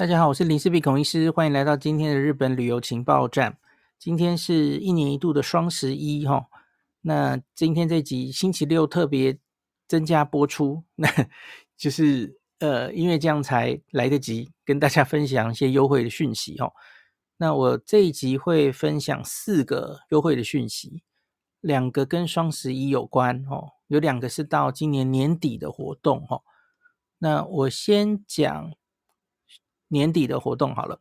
大家好，我是林氏璧孔医师，欢迎来到今天的日本旅游情报站。今天是一年一度的双十一哈，那今天这集星期六特别增加播出，那 就是呃，因为这样才来得及跟大家分享一些优惠的讯息哈。那我这一集会分享四个优惠的讯息，两个跟双十一有关哦，有两个是到今年年底的活动哈。那我先讲。年底的活动好了，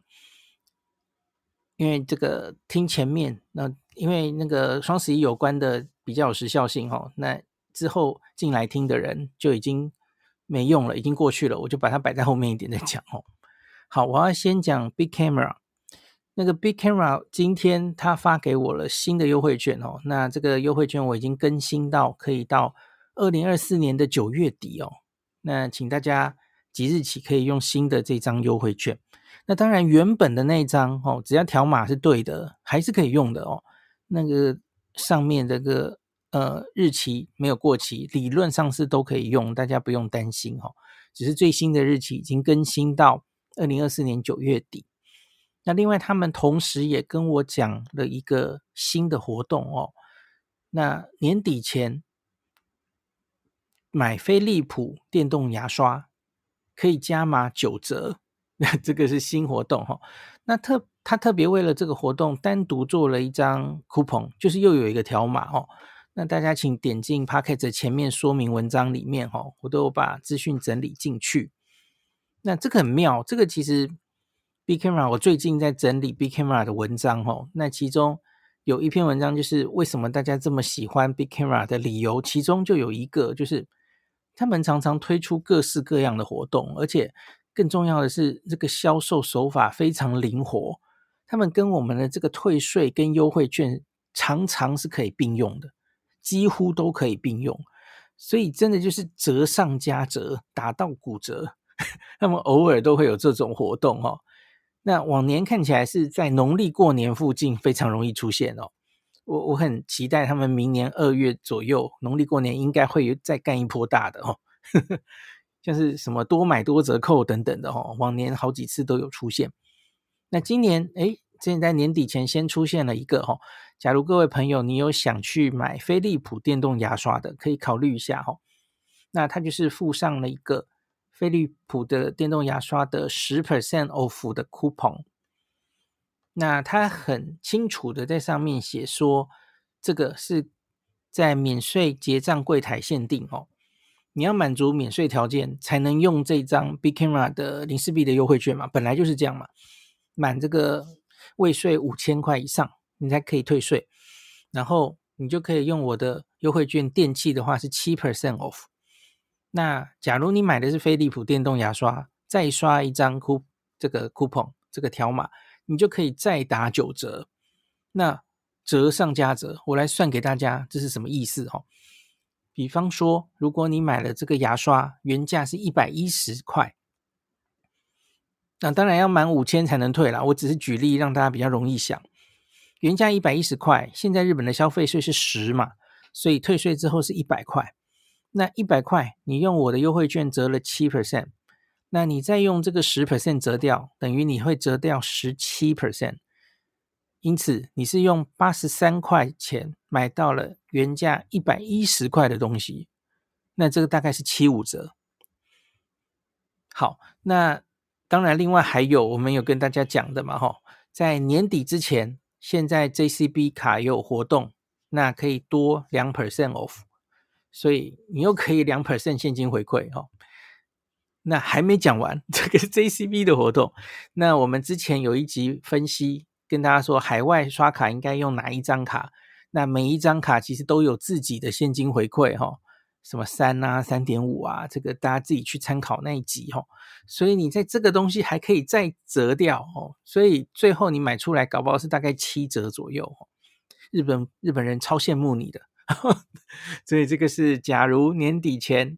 因为这个听前面，那因为那个双十一有关的比较有时效性哦，那之后进来听的人就已经没用了，已经过去了，我就把它摆在后面一点再讲哦。好，我要先讲 Big Camera，那个 Big Camera 今天他发给我了新的优惠券哦，那这个优惠券我已经更新到可以到二零二四年的九月底哦，那请大家。即日起可以用新的这张优惠券，那当然原本的那张哦，只要条码是对的，还是可以用的哦。那个上面这个呃日期没有过期，理论上是都可以用，大家不用担心哦。只是最新的日期已经更新到二零二四年九月底。那另外他们同时也跟我讲了一个新的活动哦，那年底前买飞利浦电动牙刷。可以加码九折，那 这个是新活动哈。那特他特别为了这个活动单独做了一张 coupon，就是又有一个条码哦。那大家请点进 Podcast 前面说明文章里面哈，我都有把资讯整理进去。那这个很妙，这个其实 Big Camera 我最近在整理 Big Camera 的文章哈。那其中有一篇文章就是为什么大家这么喜欢 Big Camera 的理由，其中就有一个就是。他们常常推出各式各样的活动，而且更重要的是，这个销售手法非常灵活。他们跟我们的这个退税跟优惠券常常是可以并用的，几乎都可以并用。所以真的就是折上加折，打到骨折。他们偶尔都会有这种活动哦。那往年看起来是在农历过年附近非常容易出现哦。我我很期待他们明年二月左右，农历过年应该会再干一波大的哦，像是什么多买多折扣等等的哦，往年好几次都有出现。那今年哎，现在年底前先出现了一个哈，假如各位朋友你有想去买飞利浦电动牙刷的，可以考虑一下哈。那它就是附上了一个飞利浦的电动牙刷的十 percent off 的 coupon。那他很清楚的在上面写说，这个是在免税结账柜台限定哦，你要满足免税条件才能用这张 Bicamera 的林氏璧的优惠券嘛，本来就是这样嘛，满这个未税五千块以上，你才可以退税，然后你就可以用我的优惠券，电器的话是七 percent off。那假如你买的是飞利浦电动牙刷，再刷一张 coup 这个 coupon 这个条码。你就可以再打九折，那折上加折，我来算给大家，这是什么意思哈？比方说，如果你买了这个牙刷，原价是一百一十块，那当然要满五千才能退啦。我只是举例让大家比较容易想，原价一百一十块，现在日本的消费税是十嘛，所以退税之后是一百块。那一百块，你用我的优惠券折了七 percent。那你再用这个十 percent 折掉，等于你会折掉十七 percent，因此你是用八十三块钱买到了原价一百一十块的东西，那这个大概是七五折。好，那当然另外还有我们有跟大家讲的嘛，哈，在年底之前，现在 JCB 卡有活动，那可以多两 percent off，所以你又可以两 percent 现金回馈，哈。那还没讲完，这个是 JCB 的活动。那我们之前有一集分析，跟大家说海外刷卡应该用哪一张卡。那每一张卡其实都有自己的现金回馈哈，什么三啊、三点五啊，这个大家自己去参考那一集哈。所以你在这个东西还可以再折掉哦，所以最后你买出来搞不好是大概七折左右。日本日本人超羡慕你的，所以这个是假如年底前。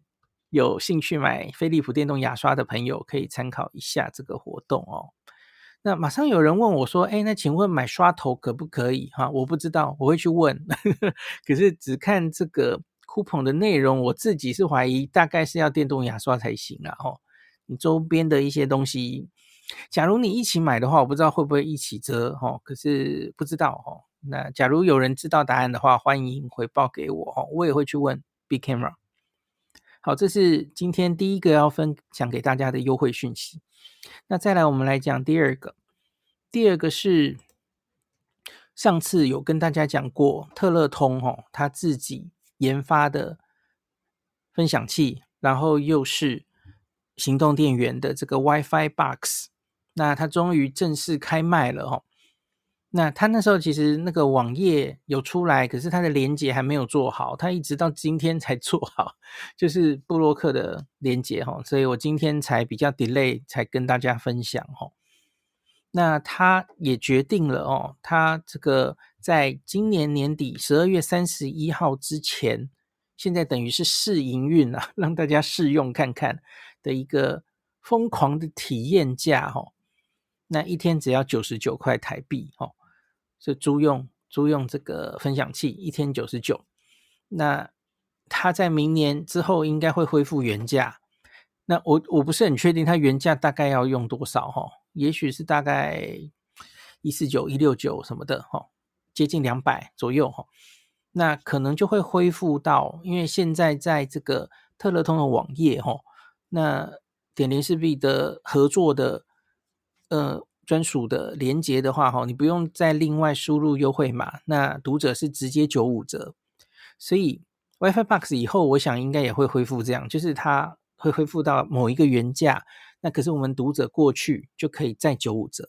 有兴趣买飞利浦电动牙刷的朋友，可以参考一下这个活动哦。那马上有人问我说：“哎，那请问买刷头可不可以？”哈，我不知道，我会去问。可是只看这个 coupon 的内容，我自己是怀疑大概是要电动牙刷才行啊。哦，你周边的一些东西，假如你一起买的话，我不知道会不会一起折哈，可是不知道哈。那假如有人知道答案的话，欢迎回报给我哈，我也会去问 Big Camera。好，这是今天第一个要分享给大家的优惠讯息。那再来，我们来讲第二个。第二个是上次有跟大家讲过，特乐通哦，他自己研发的分享器，然后又是行动电源的这个 WiFi Box。那它终于正式开卖了哦。那他那时候其实那个网页有出来，可是他的连接还没有做好，他一直到今天才做好，就是布洛克的连接哈。所以我今天才比较 delay 才跟大家分享哈。那他也决定了哦，他这个在今年年底十二月三十一号之前，现在等于是试营运啊，让大家试用看看的一个疯狂的体验价哈。那一天只要九十九块台币，哦，就租用租用这个分享器，一天九十九。那它在明年之后应该会恢复原价。那我我不是很确定它原价大概要用多少，哈，也许是大概一四九、一六九什么的，哈，接近两百左右，哈。那可能就会恢复到，因为现在在这个特乐通的网页，哈，那点连四 B 的合作的。呃，专属的连接的话，哈，你不用再另外输入优惠码，那读者是直接九五折。所以 WiFi Box 以后，我想应该也会恢复这样，就是它会恢复到某一个原价，那可是我们读者过去就可以再九五折。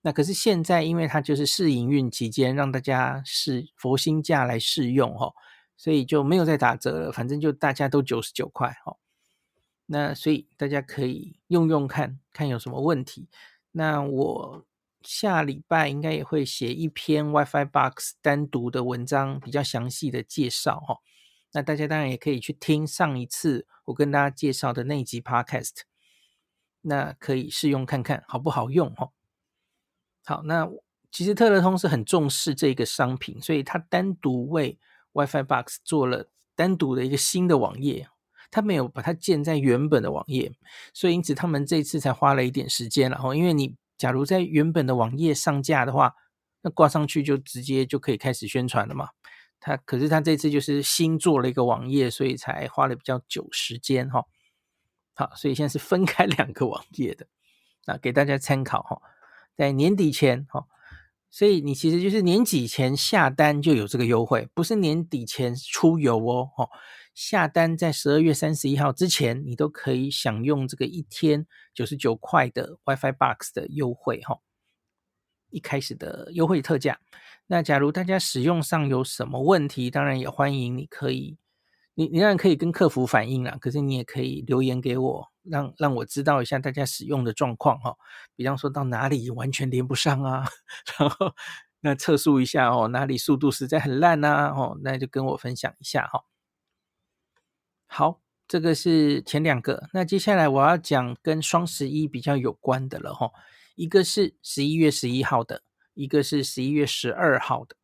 那可是现在，因为它就是试营运期间，让大家试佛心价来试用，哈，所以就没有再打折了，反正就大家都九十九块，哈。那所以大家可以用用看看有什么问题。那我下礼拜应该也会写一篇 WiFi Box 单独的文章，比较详细的介绍哈。那大家当然也可以去听上一次我跟大家介绍的那一集 Podcast，那可以试用看看好不好用哈。好，那其实特乐通是很重视这个商品，所以他单独为 WiFi Box 做了单独的一个新的网页。他没有把它建在原本的网页，所以因此他们这次才花了一点时间。然后，因为你假如在原本的网页上架的话，那挂上去就直接就可以开始宣传了嘛。他可是他这次就是新做了一个网页，所以才花了比较久时间哈。好，所以现在是分开两个网页的，那，给大家参考哈。在年底前哈，所以你其实就是年底前下单就有这个优惠，不是年底前出游哦，哈。下单在十二月三十一号之前，你都可以享用这个一天九十九块的 WiFi Box 的优惠哈。一开始的优惠特价。那假如大家使用上有什么问题，当然也欢迎你可以，你你当然可以跟客服反映啦。可是你也可以留言给我，让让我知道一下大家使用的状况哈。比方说到哪里完全连不上啊，然后那测速一下哦，哪里速度实在很烂呐哦，那就跟我分享一下哈。好，这个是前两个。那接下来我要讲跟双十一比较有关的了哈。一个是十一月十一号的，一个是十一月十二号的。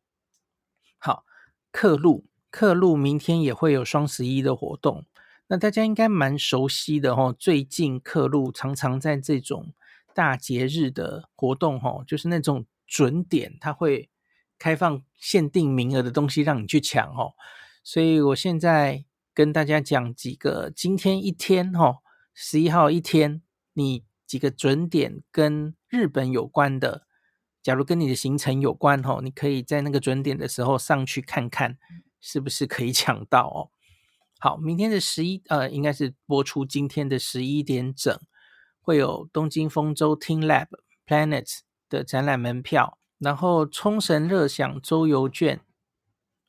好，客路客路明天也会有双十一的活动。那大家应该蛮熟悉的哈。最近客路常常在这种大节日的活动哈，就是那种准点，它会开放限定名额的东西让你去抢哦。所以我现在。跟大家讲几个今天一天哈，十一号一天，你几个准点跟日本有关的，假如跟你的行程有关哈，你可以在那个准点的时候上去看看，是不是可以抢到哦。好，明天的十一呃，应该是播出今天的十一点整，会有东京丰洲 TeamLab Planet 的展览门票，然后冲绳乐享周游券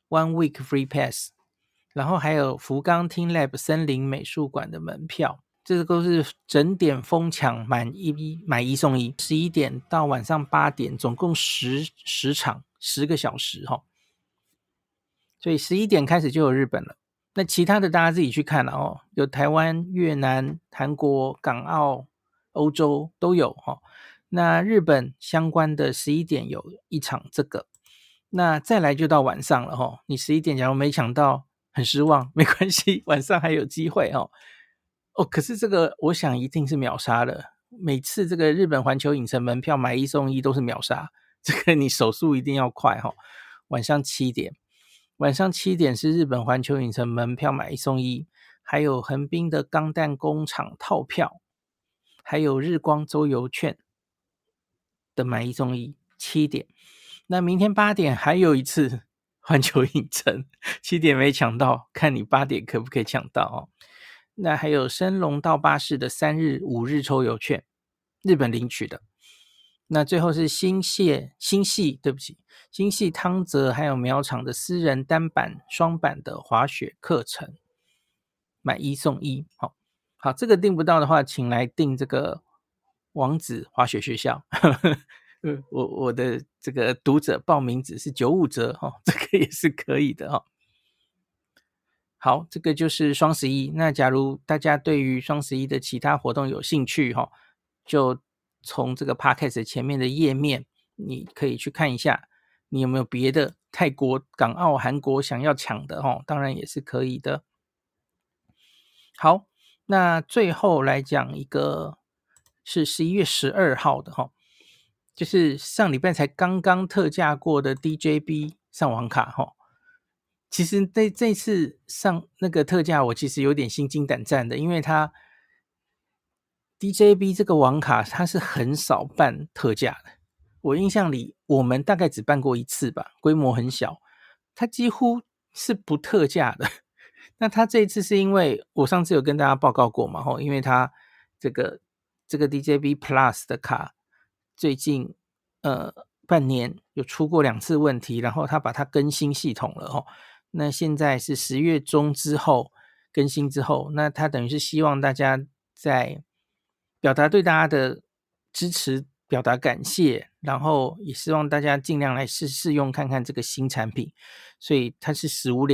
，One Week Free Pass。然后还有福冈 TeamLab 森林美术馆的门票，这个都是整点疯抢，满一买一送一，十一点到晚上八点，总共十十场，十个小时哈。所以十一点开始就有日本了，那其他的大家自己去看了哦，有台湾、越南、韩国、港澳、欧洲都有哈。那日本相关的十一点有一场这个，那再来就到晚上了哈。你十一点假如没抢到。很失望，没关系，晚上还有机会哦。哦，可是这个我想一定是秒杀了，每次这个日本环球影城门票买一送一都是秒杀，这个你手速一定要快哈。晚上七点，晚上七点是日本环球影城门票买一送一，还有横滨的钢弹工厂套票，还有日光周游券的买一送一。七点，那明天八点还有一次 环球影城，七点没抢到，看你八点可不可以抢到哦。那还有升龙到巴士的三日、五日抽游券，日本领取的。那最后是新潟新系，对不起，新系汤泽还有苗场的私人单板、双板的滑雪课程，买一送一。好，好，这个订不到的话，请来订这个王子滑雪学校。我我的这个读者报名只是九五折哈，这个也是可以的哈。好，这个就是双十一。那假如大家对于双十一的其他活动有兴趣哈，就从这个 Podcast 前面的页面，你可以去看一下，你有没有别的泰国、港澳、韩国想要抢的哈？当然也是可以的。好，那最后来讲一个，是十一月十二号的哈，就是上礼拜才刚刚特价过的 DJB 上网卡哈。其实这这次上那个特价，我其实有点心惊胆战的，因为它 DJB 这个网卡它是很少办特价的。我印象里，我们大概只办过一次吧，规模很小，它几乎是不特价的。那它这一次是因为我上次有跟大家报告过嘛，吼，因为它这个这个 DJB Plus 的卡最近呃半年有出过两次问题，然后它把它更新系统了，吼。那现在是十月中之后更新之后，那他等于是希望大家在表达对大家的支持，表达感谢，然后也希望大家尽量来试试用看看这个新产品，所以他是史无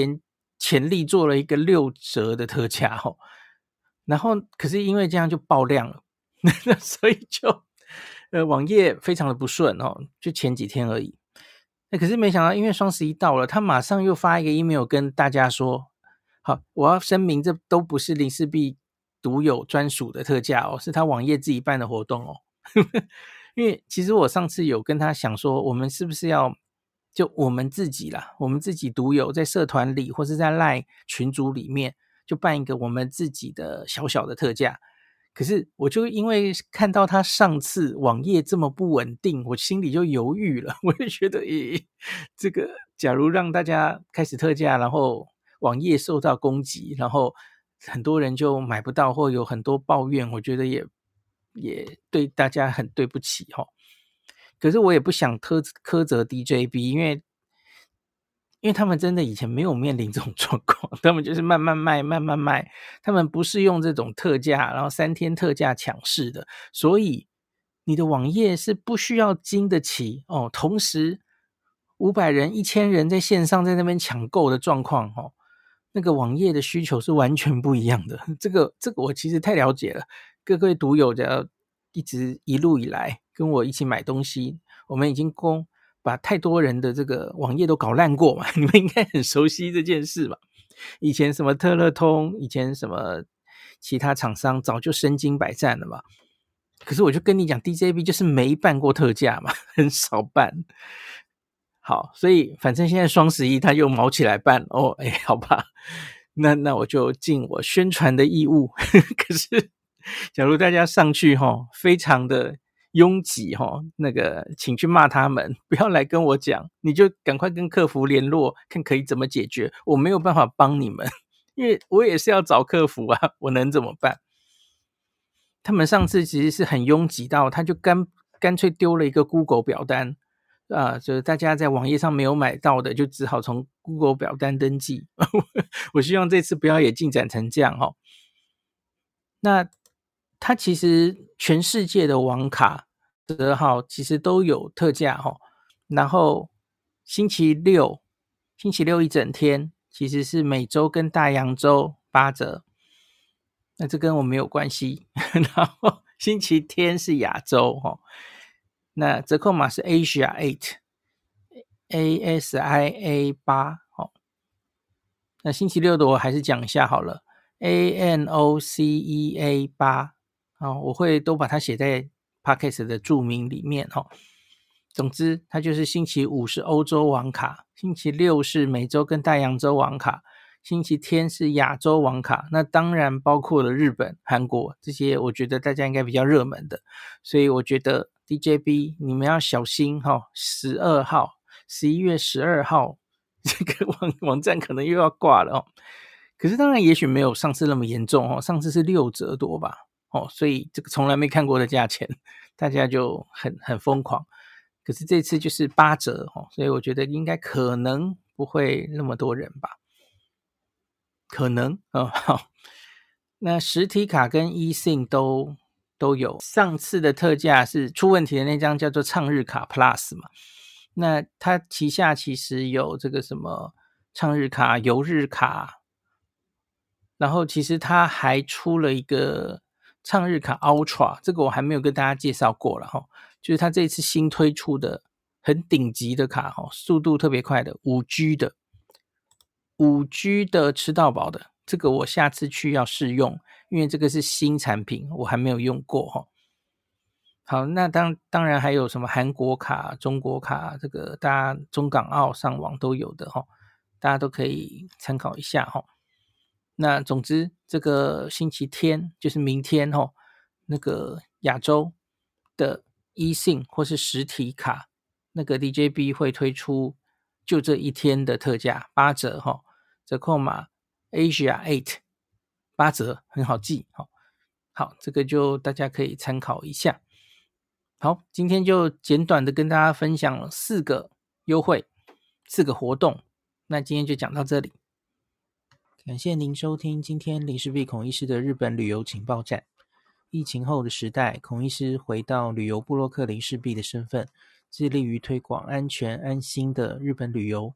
前例做了一个六折的特价哦，然后可是因为这样就爆量了，所以就呃网页非常的不顺哦，就前几天而已。那可是没想到，因为双十一到了，他马上又发一个 email 跟大家说：“好，我要声明，这都不是林氏璧独有专属的特价哦，是他网页自己办的活动哦。”因为其实我上次有跟他想说，我们是不是要就我们自己啦，我们自己独有在社团里或是在 LINE 群组里面，就办一个我们自己的小小的特价。可是，我就因为看到他上次网页这么不稳定，我心里就犹豫了。我就觉得，咦，这个假如让大家开始特价，然后网页受到攻击，然后很多人就买不到，或有很多抱怨，我觉得也也对大家很对不起哈。可是我也不想苛苛责 DJB，因为。因为他们真的以前没有面临这种 状况，他们就是慢慢卖，慢慢卖，他们不是用这种特价，然后三天特价抢市的，所以你的网页是不需要经得起哦。同时五百人、一千人在线上在那边抢购的状况哦，那个网页的需求是完全不一样的。这个这个我其实太了解了，各位读友只要一直一路以来跟我一起买东西，我们已经供。把太多人的这个网页都搞烂过嘛？你们应该很熟悉这件事吧？以前什么特乐通，以前什么其他厂商早就身经百战了嘛。可是我就跟你讲，DJB 就是没办过特价嘛，很少办。好，所以反正现在双十一他又卯起来办哦。哎，好吧，那那我就尽我宣传的义务。可是，假如大家上去哈，非常的。拥挤哈，那个请去骂他们，不要来跟我讲，你就赶快跟客服联络，看可以怎么解决。我没有办法帮你们，因为我也是要找客服啊，我能怎么办？他们上次其实是很拥挤到，他就干干脆丢了一个 Google 表单啊，就是大家在网页上没有买到的，就只好从 Google 表单登记。我希望这次不要也进展成这样哈。那。它其实全世界的网卡折号其实都有特价哈，然后星期六星期六一整天其实是美洲跟大洋洲八折，那这跟我没有关系。然后星期天是亚洲哈，那折扣码是 Asia Eight A S I A 八哈，那星期六的我还是讲一下好了，A N O C E A 八。啊，我会都把它写在 Podcast 的注明里面哈。总之，它就是星期五是欧洲网卡，星期六是美洲跟大洋洲网卡，星期天是亚洲网卡。那当然包括了日本、韩国这些，我觉得大家应该比较热门的。所以我觉得 DJB 你们要小心哈，十二号，十一月十二号 这个网网站可能又要挂了哦。可是当然，也许没有上次那么严重哦，上次是六折多吧哦，所以这个从来没看过的价钱，大家就很很疯狂。可是这次就是八折哦，所以我觉得应该可能不会那么多人吧，可能哦。好，那实体卡跟 eSIM 都都有。上次的特价是出问题的那张叫做畅日卡 Plus 嘛，那它旗下其实有这个什么畅日卡、游日卡，然后其实它还出了一个畅日卡 Ultra，这个我还没有跟大家介绍过了哈。就是它这次新推出的很顶级的卡哈，速度特别快的五 G 的，五 G 的吃到饱的，这个我下次去要试用，因为这个是新产品，我还没有用过哈。好，那当当然还有什么韩国卡、中国卡，这个大家中港澳上网都有的哈，大家都可以参考一下哈。那总之，这个星期天就是明天哈，那个亚洲的。e 信或是实体卡，那个 DJB 会推出就这一天的特价八折哈，折扣码 Asia Eight 八折，很好记好。好，这个就大家可以参考一下。好，今天就简短的跟大家分享了四个优惠，四个活动。那今天就讲到这里，感谢您收听今天林氏璧孔医师的日本旅游情报站。疫情后的时代，孔医师回到旅游部落客林氏璧的身份，致力于推广安全安心的日本旅游，